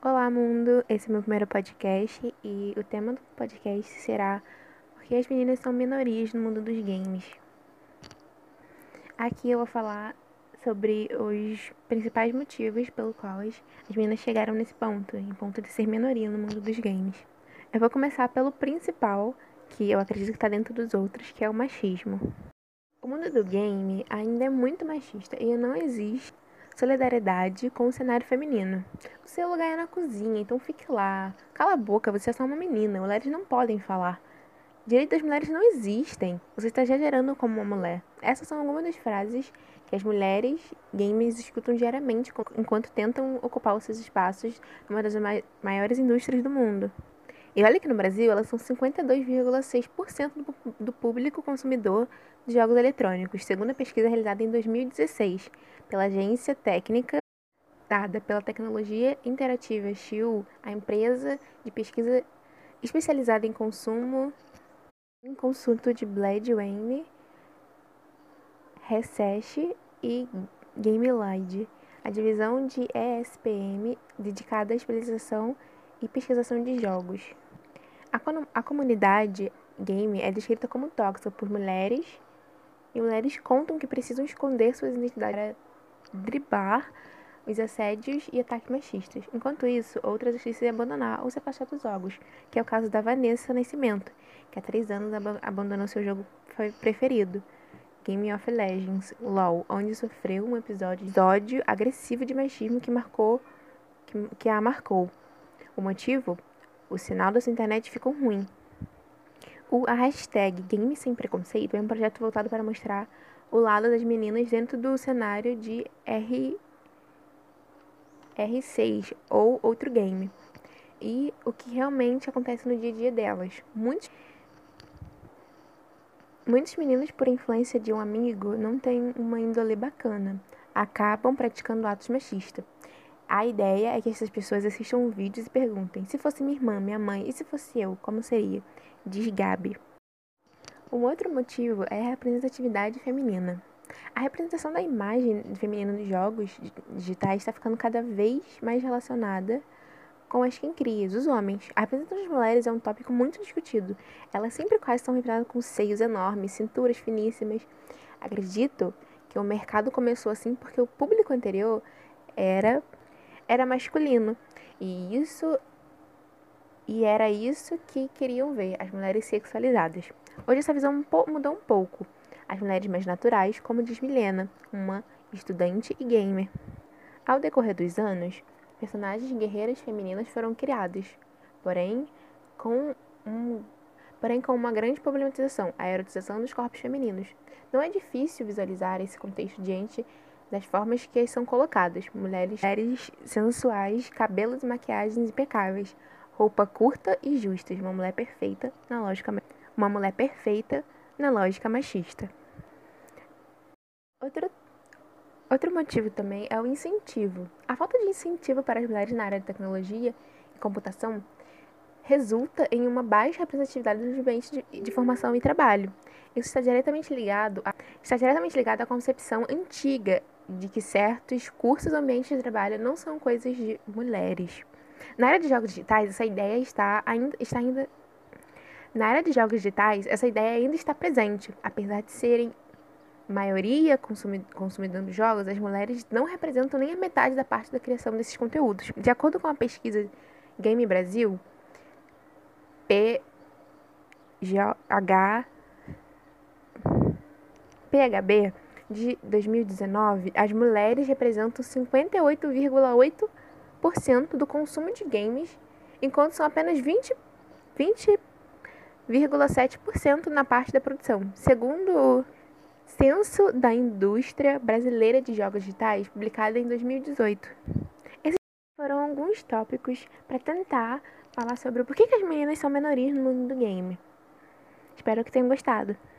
Olá, mundo! Esse é meu primeiro podcast e o tema do podcast será Por que as meninas são minorias no mundo dos games. Aqui eu vou falar sobre os principais motivos pelo quais as meninas chegaram nesse ponto, em ponto de ser minoria no mundo dos games. Eu vou começar pelo principal, que eu acredito que está dentro dos outros, que é o machismo. O mundo do game ainda é muito machista e não existe solidariedade com o cenário feminino. O seu lugar é na cozinha, então fique lá. Cala a boca, você é só uma menina. Mulheres não podem falar. Direito das mulheres não existem. Você está gerando como uma mulher. Essas são algumas das frases que as mulheres gamers escutam diariamente enquanto tentam ocupar os seus espaços numa das maiores indústrias do mundo. E olha que no Brasil elas são 52,6% do público consumidor de jogos eletrônicos, segundo a pesquisa realizada em 2016 pela agência técnica dada pela tecnologia interativa Shield, a empresa de pesquisa especializada em consumo em consulto de Blade Wayne, Research e GameLide, a divisão de ESPM dedicada à especialização e pesquisação de jogos. A, a comunidade game é descrita como tóxica por mulheres e mulheres contam que precisam esconder suas identidades para driblar os assédios e ataques machistas. Enquanto isso, outras decidem abandonar ou se afastar dos jogos, que é o caso da Vanessa Nascimento, que há três anos ab abandonou seu jogo preferido, Game of Legends, LoL, onde sofreu um episódio de ódio agressivo de machismo que marcou que, que a marcou. O motivo? O sinal da sua internet ficou ruim. O, a hashtag Game Sem Preconceito é um projeto voltado para mostrar o lado das meninas dentro do cenário de R, R6 ou outro game. E o que realmente acontece no dia a dia delas. Muitos, muitos meninos, por influência de um amigo, não têm uma índole bacana. Acabam praticando atos machistas. A ideia é que essas pessoas assistam vídeos e perguntem: se fosse minha irmã, minha mãe, e se fosse eu, como seria? Diz Gabi. Um outro motivo é a representatividade feminina. A representação da imagem feminina nos jogos digitais está ficando cada vez mais relacionada com as quem cria, os homens. A representação das mulheres é um tópico muito discutido. Elas sempre quase estão representadas com seios enormes, cinturas finíssimas. Acredito que o mercado começou assim porque o público anterior era era masculino. E isso e era isso que queriam ver, as mulheres sexualizadas. Hoje essa visão mudou um pouco. As mulheres mais naturais, como diz Milena, uma estudante e gamer. Ao decorrer dos anos, personagens guerreiras femininas foram criadas, porém com um porém com uma grande problematização, a erotização dos corpos femininos. Não é difícil visualizar esse contexto diante das formas que são colocadas. Mulheres, mulheres sensuais, cabelos e maquiagens impecáveis, roupa curta e justas, uma mulher perfeita na lógica uma mulher perfeita na lógica machista. Outro, outro motivo também é o incentivo. A falta de incentivo para as mulheres na área de tecnologia e computação resulta em uma baixa representatividade nos ambientes de, de, formação e trabalho. Isso está diretamente ligado a, está diretamente ligado à concepção antiga de que certos cursos ambientes de trabalho não são coisas de mulheres. Na área de jogos digitais, essa ideia está ainda, está ainda na área de jogos digitais, essa ideia ainda está presente, apesar de serem maioria consumidor de jogos, as mulheres não representam nem a metade da parte da criação desses conteúdos. De acordo com a pesquisa Game Brasil, PH, PHB, de 2019, as mulheres representam 58,8% do consumo de games, enquanto são apenas 20,7% na parte da produção. Segundo o Censo da Indústria Brasileira de Jogos Digitais, publicado em 2018. Esses foram alguns tópicos para tentar falar sobre o porquê que as meninas são menorias no mundo do game. Espero que tenham gostado.